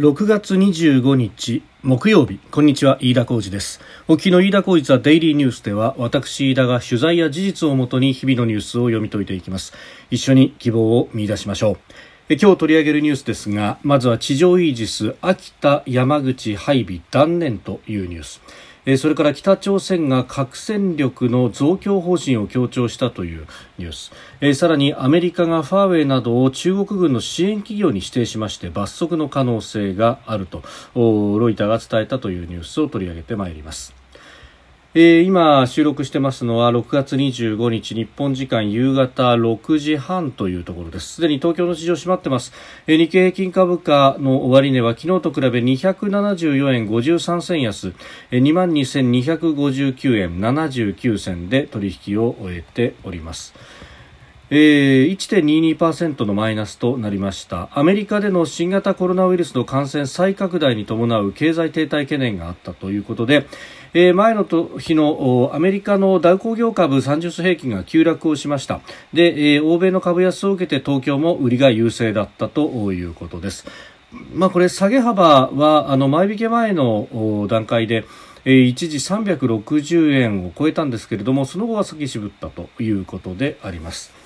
6月25日木曜日。こんにちは飯田浩二です。沖の飯田浩二ザデイリーニュースでは私飯田が取材や事実をもとに日々のニュースを読み解いていきます。一緒に希望を見出しましょう。今日取り上げるニュースですがまずは地上イージス秋田山口配備断念というニュース。それから北朝鮮が核戦力の増強方針を強調したというニュース。えさらにアメリカがファーウェイなどを中国軍の支援企業に指定しまして罰則の可能性があるとロイターが伝えたというニュースを取り上げてまいります。えー、今収録してますのは6月25日日本時間夕方6時半というところです。すでに東京の市場閉まってます、えー、日経平均株価の終値は昨日と比べ274円53銭安、えー、22,259円79銭で取引を終えております。えー、1.22%のマイナスとなりました。アメリカでの新型コロナウイルスの感染再拡大に伴う経済停滞懸念があったということで、えー、前の日のアメリカのダウ工業株30種平均が急落をしました。で、えー、欧米の株安を受けて東京も売りが優勢だったということです。まあ、これ下げ幅はあの前引け前の段階で一時360円を超えたんですけれどもその後は先渋ったということであります。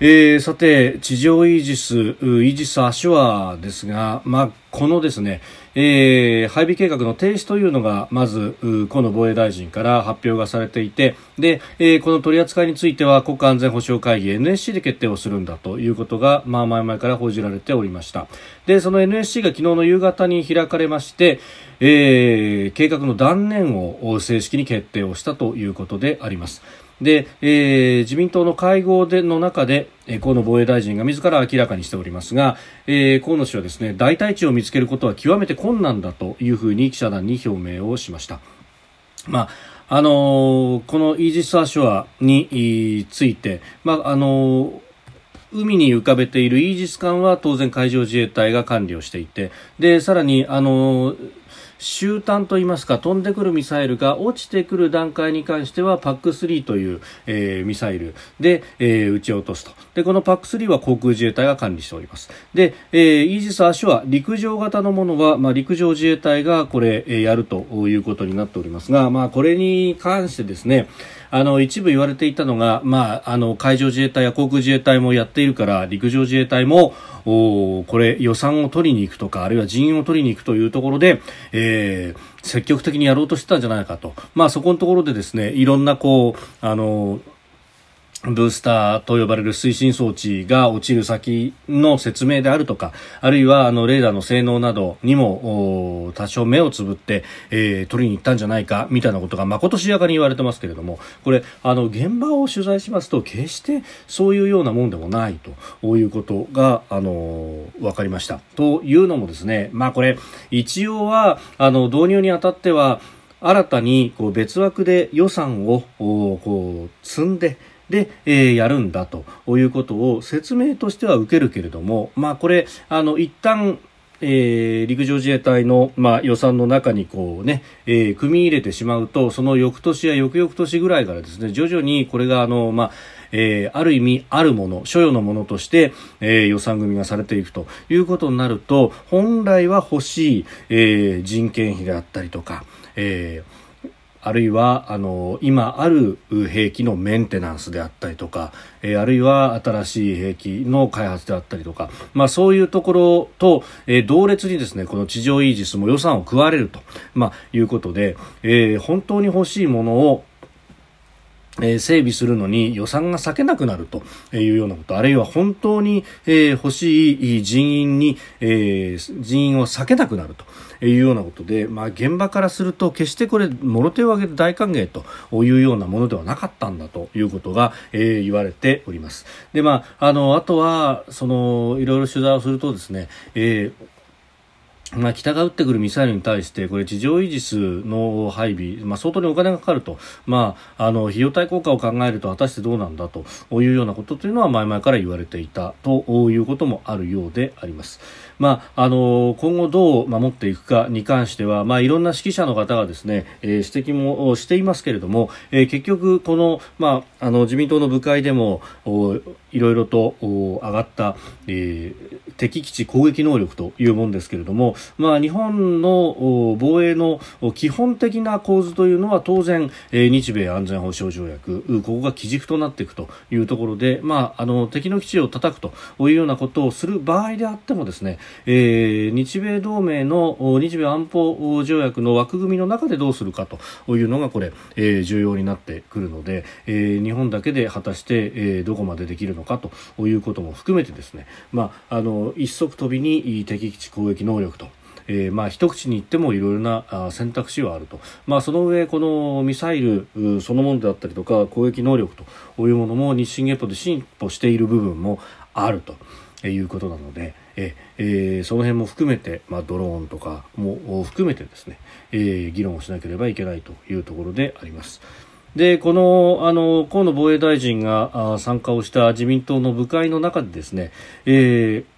えー、さて、地上イージス、イージス・アシュアですが、まあ、このですね、えー、配備計画の停止というのが、まず、河野防衛大臣から発表がされていて、で、えー、この取り扱いについては国家安全保障会議 NSC で決定をするんだということが、まあ、前々から報じられておりました。で、その NSC が昨日の夕方に開かれまして、えー、計画の断念を正式に決定をしたということであります。で、えー、自民党の会合での中で、えー、河野防衛大臣が自ら明らかにしておりますが、えー、河野氏はですね代替地を見つけることは極めて困難だというふうに記者団に表明をしました。まああのー、このイージス・アショアについて、まああのー海に浮かべているイージス艦は当然海上自衛隊が管理をしていてでさらにあの終端といいますか飛んでくるミサイルが落ちてくる段階に関しては PAC3 という、えー、ミサイルで、えー、撃ち落とすと。でこの PAC3 は航空自衛隊が管理しております。で、えー、イージス・アシュア陸上型のものは、まあ、陸上自衛隊がこれ、えー、やるということになっておりますが、まあ、これに関してですねあの一部言われていたのが、まあ、あの海上自衛隊や航空自衛隊もやっているから陸上自衛隊もおこれ予算を取りに行くとかあるいは人員を取りに行くというところで、えー、積極的にやろうとしてたんじゃないかと、まあ、そこのところでですねいろんなこうあのブースターと呼ばれる推進装置が落ちる先の説明であるとか、あるいはあのレーダーの性能などにも多少目をつぶって、えー、取りに行ったんじゃないかみたいなことがまことしやかに言われてますけれども、これあの現場を取材しますと決してそういうようなもんでもないということがあの分かりました。というのもですね、まあこれ一応はあの導入にあたっては新たにこう別枠で予算をこう積んでで、えー、やるんだということを説明としては受けるけれども、まあ、これあの一旦えー、陸上自衛隊の、まあ、予算の中にこうね、えー、組み入れてしまうとその翌年や翌々年ぐらいからですね徐々にこれがあの、まあえー、ある意味あるもの所与のものとして、えー、予算組がされていくということになると本来は欲しい、えー、人件費であったりとか、えーあるいはあの今ある兵器のメンテナンスであったりとか、え、あるいは新しい兵器の開発であったりとか、まあ、そういうところと、え、同列にですねこの地上イージスも予算を食われると、まあ、いうことで、え、本当に欲しいものをえ整備するのに予算が割けなくなるというようなこと、あるいは本当に、え欲しい人員に、え人員を避けなくなるというようなことで、まあ、現場からすると決してこれ、もろ手を挙げて大歓迎というようなものではなかったんだということが、え言われております。で、まあ、あの、あとは、その、いろいろ取材をするとですね、えーまあ、北が撃ってくるミサイルに対してこれ地上イージスの配備、まあ、相当にお金がかかると、まあ、あの費用対効果を考えると果たしてどうなんだというようなことというのは前々から言われていたということもあるようであります。まあ、あの今後どう守っていくかに関しては、まあ、いろんな指揮者の方がですね、えー、指摘もしていますけれども、えー、結局この、まあ、あの自民党の部会でもいろいろと上がった、えー、敵基地攻撃能力というものですけれども、まあ、日本の防衛の基本的な構図というのは当然、え、日米安全保障条約ここが基軸となっていくというところで、まあ、あの敵の基地を叩くというようなことをする場合であってもですね、えー、日米同盟の日米安保条約の枠組みの中でどうするかというのがこれ、えー、重要になってくるので、えー、日本だけで果たして、えー、どこまでできるのかということも含めてですね、まあ、あの一足飛びに敵基地攻撃能力と。えー、まあ一口に言ってもいろいろな選択肢はあると、まあ、その上このミサイルそのものであったりとか攻撃能力というものも日進月歩で進歩している部分もあると。いうことなので、えー、その辺も含めて、まあ、ドローンとかも含めてですね、えー、議論をしなければいけないというところであります。でこのあの河野防衛大臣が参加をした自民党の部会の中でですね、えー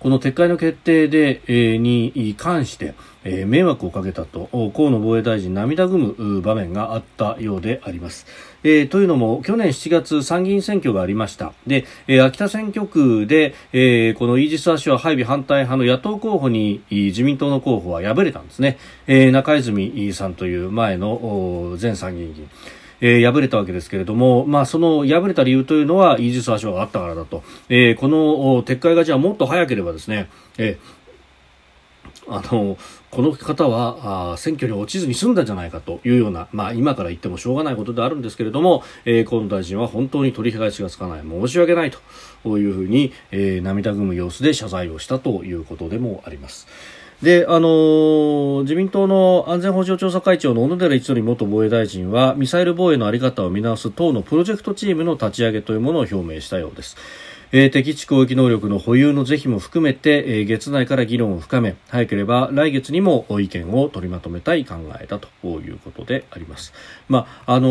この撤回の決定で、えー、に関して、えー、迷惑をかけたと河野防衛大臣涙ぐむ場面があったようであります。えー、というのも去年7月参議院選挙がありました。で、えー、秋田選挙区で、えー、このイージス・アショア配備反対派の野党候補に自民党の候補は敗れたんですね、えー、中泉さんという前の前参議院議員。えー、敗れたわけですけれども、まあ、その敗れた理由というのはイージス・アショアがあったからだと、えー、この撤回がじゃあもっと早ければですね、えーあのこの方はあ選挙に落ちずに済んだんじゃないかというような、まあ、今から言ってもしょうがないことであるんですけれども、えー、河野大臣は本当に取り返しがつかない申し訳ないというふうに、えー、涙ぐむ様子で謝罪をしたということでもあります。で、あのー、自民党の安全保障調査会長の小野寺一則元防衛大臣はミサイル防衛の在り方を見直す党のプロジェクトチームの立ち上げというものを表明したようです。えー、敵地攻撃能力の保有の是非も含めて、えー、月内から議論を深め早ければ来月にも意見を取りまとめたい考えだということであります。まああの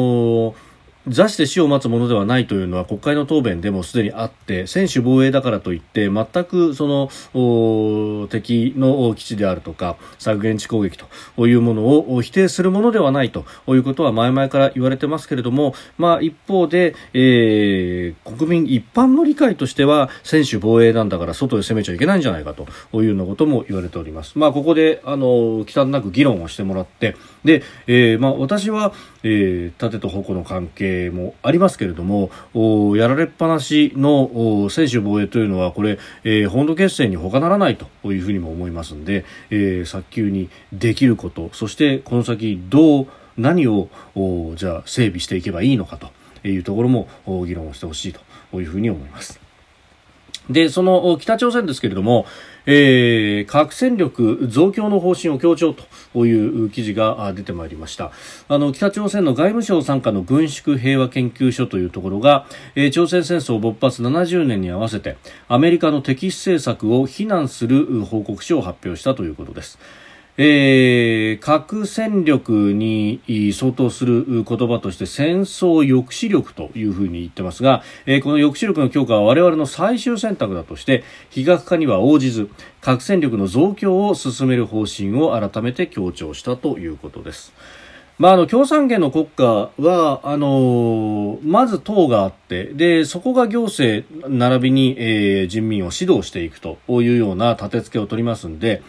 ー座して死を待つものではないというのは国会の答弁でもすでにあって専守防衛だからといって全くその敵の基地であるとか削減地攻撃というものを否定するものではないということは前々から言われてますけれども、まあ、一方で、えー、国民一般の理解としては専守防衛なんだから外へ攻めちゃいけないんじゃないかというようなことも言われております。まあ、ここであの忌憚なく議論をしてもらってで、えーまあ、私は、えー、盾と矛の関係もありますけれどもやられっぱなしの専守防衛というのはこれ、えー、本土決戦に他ならないというふうにも思いますので、えー、早急にできることそしてこの先どう何をじゃあ整備していけばいいのかというところも議論をしてほしいというふうに思います。で、その北朝鮮ですけれども、えー、核戦力増強の方針を強調という記事が出てまいりました。あの北朝鮮の外務省傘下の軍縮平和研究所というところが、えー、朝鮮戦争勃発70年に合わせてアメリカの敵視政策を非難する報告書を発表したということです。えー、核戦力に相当する言葉として戦争抑止力というふうに言ってますが、えー、この抑止力の強化は我々の最終選択だとして非核化には応じず核戦力の増強を進める方針を改めて強調したということです。まあ、あの共産権の国家はあの、まず党があってでそこが行政並びに、えー、人民を指導していくというような立て付けを取りますので、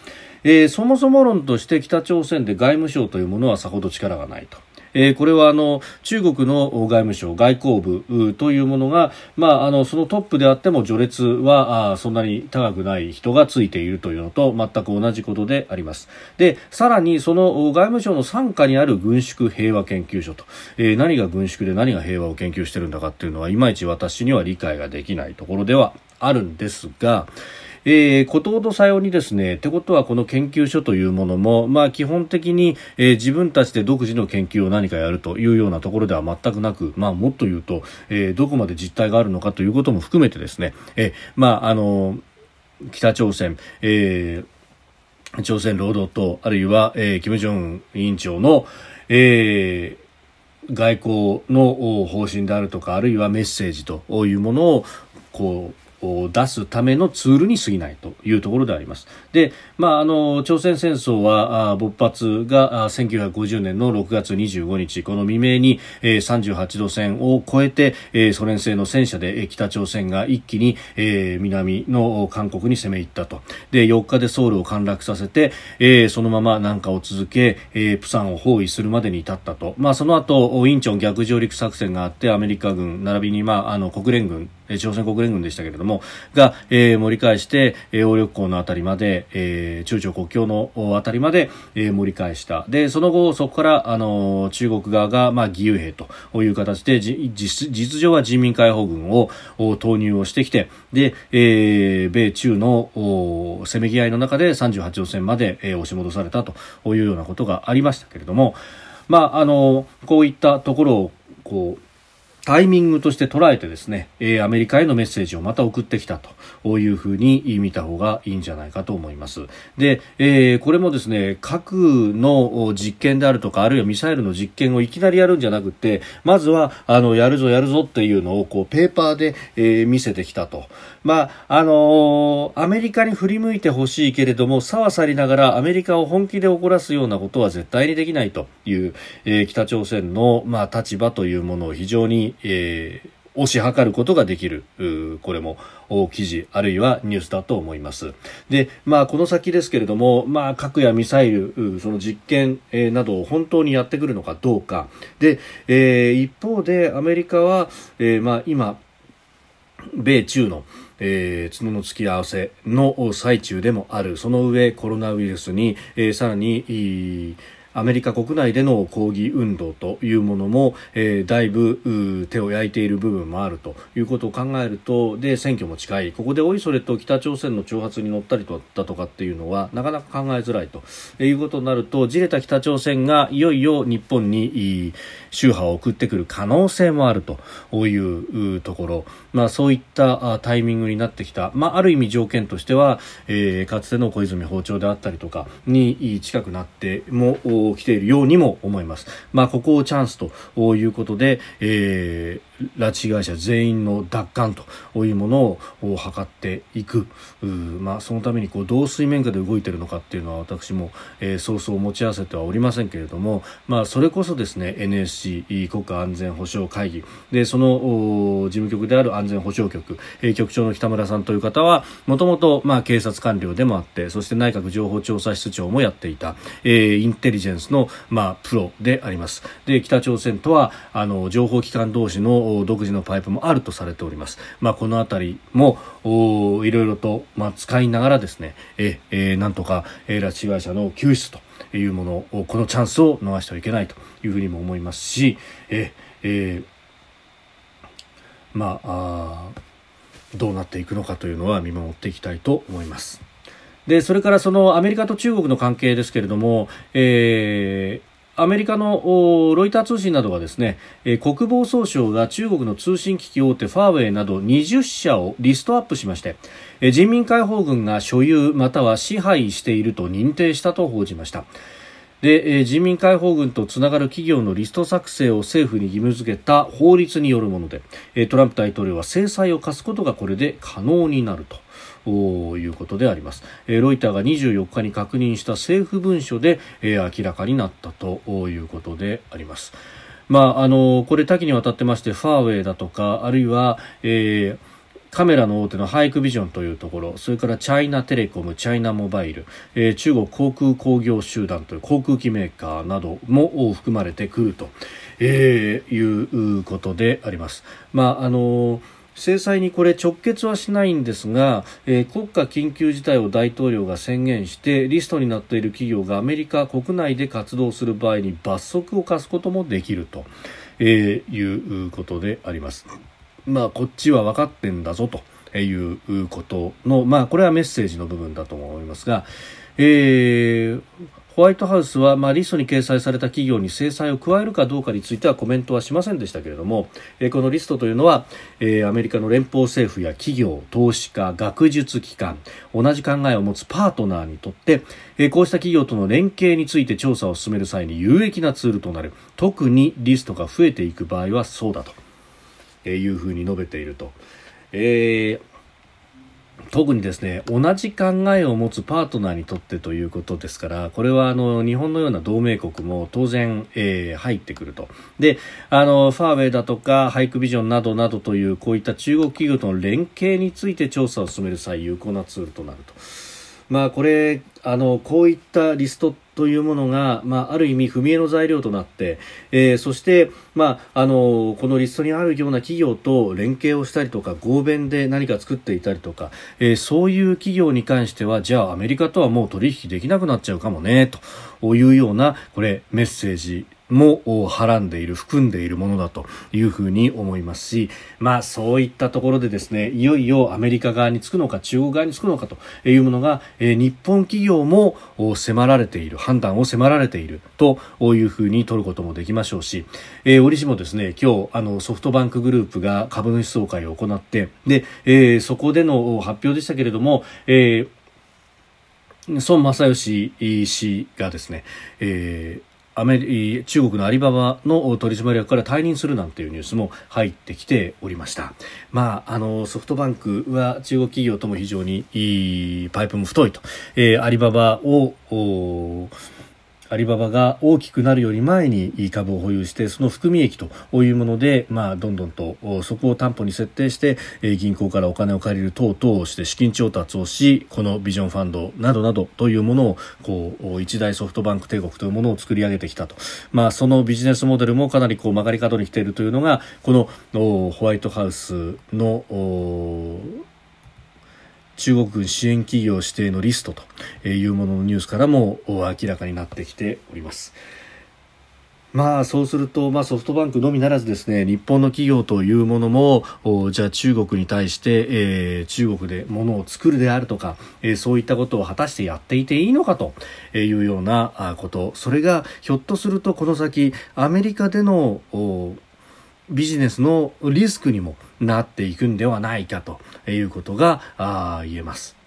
えー、そもそも論として北朝鮮で外務省というものはさほど力がないと。えー、これはあの中国の外務省外交部というものが、まあ、あのそのトップであっても序列はあそんなに高くない人がついているというのと全く同じことでありますでさらにその外務省の傘下にある軍縮平和研究所と、えー、何が軍縮で何が平和を研究しているんだかっていうのはいまいち私には理解ができないところではあるんですが、えー、ことほどさようにですね、ってことはこの研究所というものも、まあ基本的に、えー、自分たちで独自の研究を何かやるというようなところでは全くなく、まあもっと言うと、えー、どこまで実態があるのかということも含めてですね、えー、まああの、北朝鮮、えー、朝鮮労働党、あるいは、えー、金正恩委員長の、えー、外交の方針であるとか、あるいはメッセージというものを、こう、出すためのツールに過ぎないというところであります。で、まあ、あの、朝鮮戦争は勃発が1950年の6月25日、この未明に38度線を越えてソ連製の戦車で北朝鮮が一気に南の韓国に攻め入ったと。で、4日でソウルを陥落させて、そのまま南下を続け、プサンを包囲するまでに至ったと。まあ、その後、インチョン逆上陸作戦があって、アメリカ軍、並びに、まあ、あの、国連軍、朝鮮国連軍でしたけれども、が、えー、盛り返して、えー、力港のあたりまで、えー、中朝国境のあたりまで、えー、盛り返した。で、その後、そこから、あの、中国側が、まあ、義勇兵という形で、実、実情は人民解放軍を投入をしてきて、で、えー、米中のせめぎ合いの中で38度線まで、えー、押し戻されたというようなことがありましたけれども、まあ、あの、こういったところを、こう、タイミングとして捉えてですね、えー、アメリカへのメッセージをまた送ってきたというふうに見た方がいいんじゃないかと思います。で、えー、これもですね、核の実験であるとか、あるいはミサイルの実験をいきなりやるんじゃなくて、まずは、あの、やるぞやるぞっていうのを、こう、ペーパーで、えー、見せてきたと。まあ、あのアメリカに振り向いてほしいけれども、さはさりながらアメリカを本気で怒らすようなことは絶対にできないという、え北朝鮮の、まあ、立場というものを非常にえー、推し量ることができる、これも記事、あるいはニュースだと思います。で、まあ、この先ですけれども、まあ、核やミサイル、その実験、えー、などを本当にやってくるのかどうか。で、えー、一方でアメリカは、えー、まあ、今、米中の、えー、角の付き合わせの最中でもある。その上、コロナウイルスに、えー、さらに、アメリカ国内での抗議運動というものも、えー、だいぶ手を焼いている部分もあるということを考えるとで選挙も近い。ここでおいそれと北朝鮮の挑発に乗ったりだとかっていうのはなかなか考えづらいということになるとじれた北朝鮮がいよいよ日本に宗派を送ってくる可能性もあるというところ、まあ、そういったタイミングになってきた、まあ、ある意味条件としては、えー、かつての小泉訪朝であったりとかに近くなっても来ているようにも思います。まあ、ここをチャンスということで、えー、拉致被害者全員の奪還というものを図っていく。まあ、そのためにこう、どう水面下で動いているのかっていうのは私も、えー、そうそう持ち合わせてはおりませんけれども、まあ、それこそですね、NSC 国家安全保障会議で、その事務局である安全保障局、えー、局長の北村さんという方は、もともと、警察官僚でもあって、そして内閣情報調査室長もやっていた、えー、インテリジェンスの、まあ、プロであります。で、北朝鮮とは、あの、情報機関同士の独自のパイプもあるとされております。まあ、このあたりも、おいろいろと、まあ、使いながらですね、え、えー、なんとか、えー、拉致被害者の救出というものを、このチャンスを逃してはいけないというふうにも思いますし、え、えー、まあ、あどうなっていくのかというのは見守っていきたいと思います。でそれからそのアメリカと中国の関係ですけれども、えーアメリカのロイター通信などはですね、国防総省が中国の通信機器大手ファーウェイなど20社をリストアップしまして、人民解放軍が所有または支配していると認定したと報じました。で、え、人民解放軍とつながる企業のリスト作成を政府に義務付けた法律によるもので、え、トランプ大統領は制裁を科すことがこれで可能になると。いうことであります、えー、ロイターが24日に確認した政府文書で、えー、明らかになったということであります。まあ、あのこれ多岐にわたってましてファーウェイだとかあるいは、えーカメラの大手のハイクビジョンというところ、それからチャイナテレコム、チャイナモバイル、えー、中国航空工業集団という航空機メーカーなども含まれてくると、えー、いうことであります。まあ、あのー制裁にこれ直結はしないんですが、えー、国家緊急事態を大統領が宣言してリストになっている企業がアメリカ国内で活動する場合に罰則を課すこともできると、えー、いうことであります。まあ、こっちは分かってんだぞということの、まあ、これはメッセージの部分だと思いますが、えー、ホワイトハウスは、まあ、リストに掲載された企業に制裁を加えるかどうかについてはコメントはしませんでしたけれども、え、このリストというのは、え、アメリカの連邦政府や企業、投資家、学術機関、同じ考えを持つパートナーにとって、え、こうした企業との連携について調査を進める際に有益なツールとなる。特にリストが増えていく場合はそうだと。えいうふうに述べていると。えー特にですね同じ考えを持つパートナーにとってということですからこれはあの日本のような同盟国も当然、えー、入ってくるとであのファーウェイだとかハイクビジョンなどなどというこういった中国企業との連携について調査を進める際有効なツールとなると。まあ、これあのこういったリストというものが、まあ、ある意味踏み絵の材料となって、えー、そして、まあ、あのこのリストにあるような企業と連携をしたりとか合弁で何か作っていたりとか、えー、そういう企業に関してはじゃあアメリカとはもう取引できなくなっちゃうかもねというようなこれメッセージもはらんでいる、含んでいるものだというふうに思いますし、まあそういったところでですね、いよいよアメリカ側につくのか中国側につくのかというものが、え、日本企業も迫られている、判断を迫られているというふうに取ることもできましょうし、え、折しもですね、今日あのソフトバンクグループが株主総会を行って、で、え、そこでの発表でしたけれども、えー孫正義氏がですね、えー、アメリ中国のアリババの取締役から退任するなんていうニュースも入ってきておりました。まあ、あの、ソフトバンクは中国企業とも非常にいいパイプも太いと、えー、アリババを、アリババが大きくなるより前に株を保有してその含み益というもので、まあ、どんどんとそこを担保に設定して銀行からお金を借りる等々をして資金調達をしこのビジョンファンドなどなどというものをこう一大ソフトバンク帝国というものを作り上げてきたと、まあ、そのビジネスモデルもかなりこう曲がり角に来ているというのがこのホワイトハウスの中国軍支援企業指定のリストというもののニュースからも明らかになってきております。まあそうすると、まあ、ソフトバンクのみならずですね日本の企業というものもじゃあ中国に対して、えー、中国で物を作るであるとか、えー、そういったことを果たしてやっていていいのかというようなことそれがひょっとするとこの先アメリカでのビジネスのリスクにもなっていくんではないかということが言えます。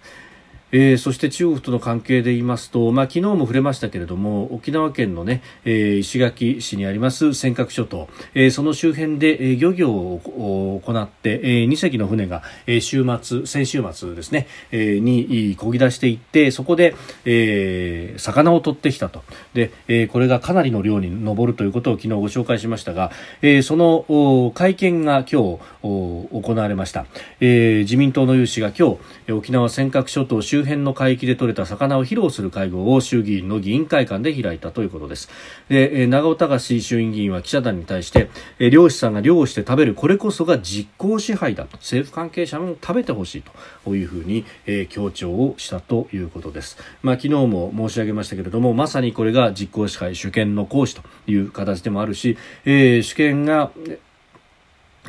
えー、そして中国との関係で言いますと、まあ、昨日も触れましたけれども沖縄県のね、えー、石垣市にあります尖閣諸島、えー、その周辺で、えー、漁業を行って、えー、2隻の船が、えー、週末先週末ですね、えー、に漕ぎ出していってそこで、えー、魚を取ってきたと。で、えー、これがかなりの量に上るということを昨日ご紹介しましたが、えー、その会見が今日行われました、えー、自民党の有志が今日沖縄尖閣諸島周辺の海域で取れた魚を披露する会合を衆議院の議員会館で開いたということです。で長尾隆衆院議員は記者団に対して漁師さんが漁をして食べるこれこそが実効支配だと。政府関係者も食べてほしいというふうに、え、強調をしたということです、まあ、昨日も申し上げましたけれどもまさにこれが実効支配主権の行使という形でもあるし、えー、主権が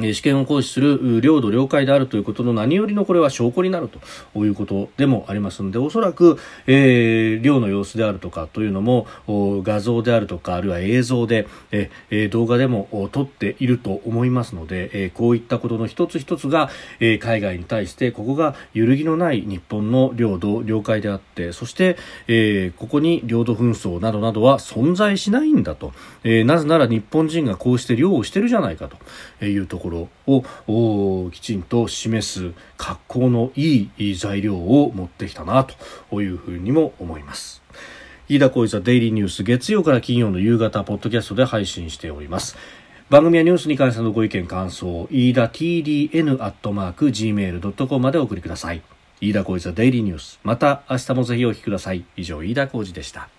試験を行使する領土、領海であるということの何よりのこれは証拠になるということでもありますので、おそらく、えー、漁の様子であるとかというのも画像であるとか、あるいは映像で、えー、動画でも撮っていると思いますので、えー、こういったことの一つ一つが、えー、海外に対してここが揺るぎのない日本の領土、領海であって、そして、えー、ここに領土紛争などなどは存在しないんだと、えー、なぜなら日本人がこうして漁をしてるじゃないかというところ。ころをきちんと示す格好のいい材料を持ってきたなというふうにも思います。飯田浩一はデイリーニュース月曜から金曜の夕方ポッドキャストで配信しております。番組やニュースに関してのご意見感想、飯田 TDN アットマーク gmail.com までお送りください。飯田浩一はデイリーニュース。また明日もぜひお聞きください。以上、飯田浩二でした。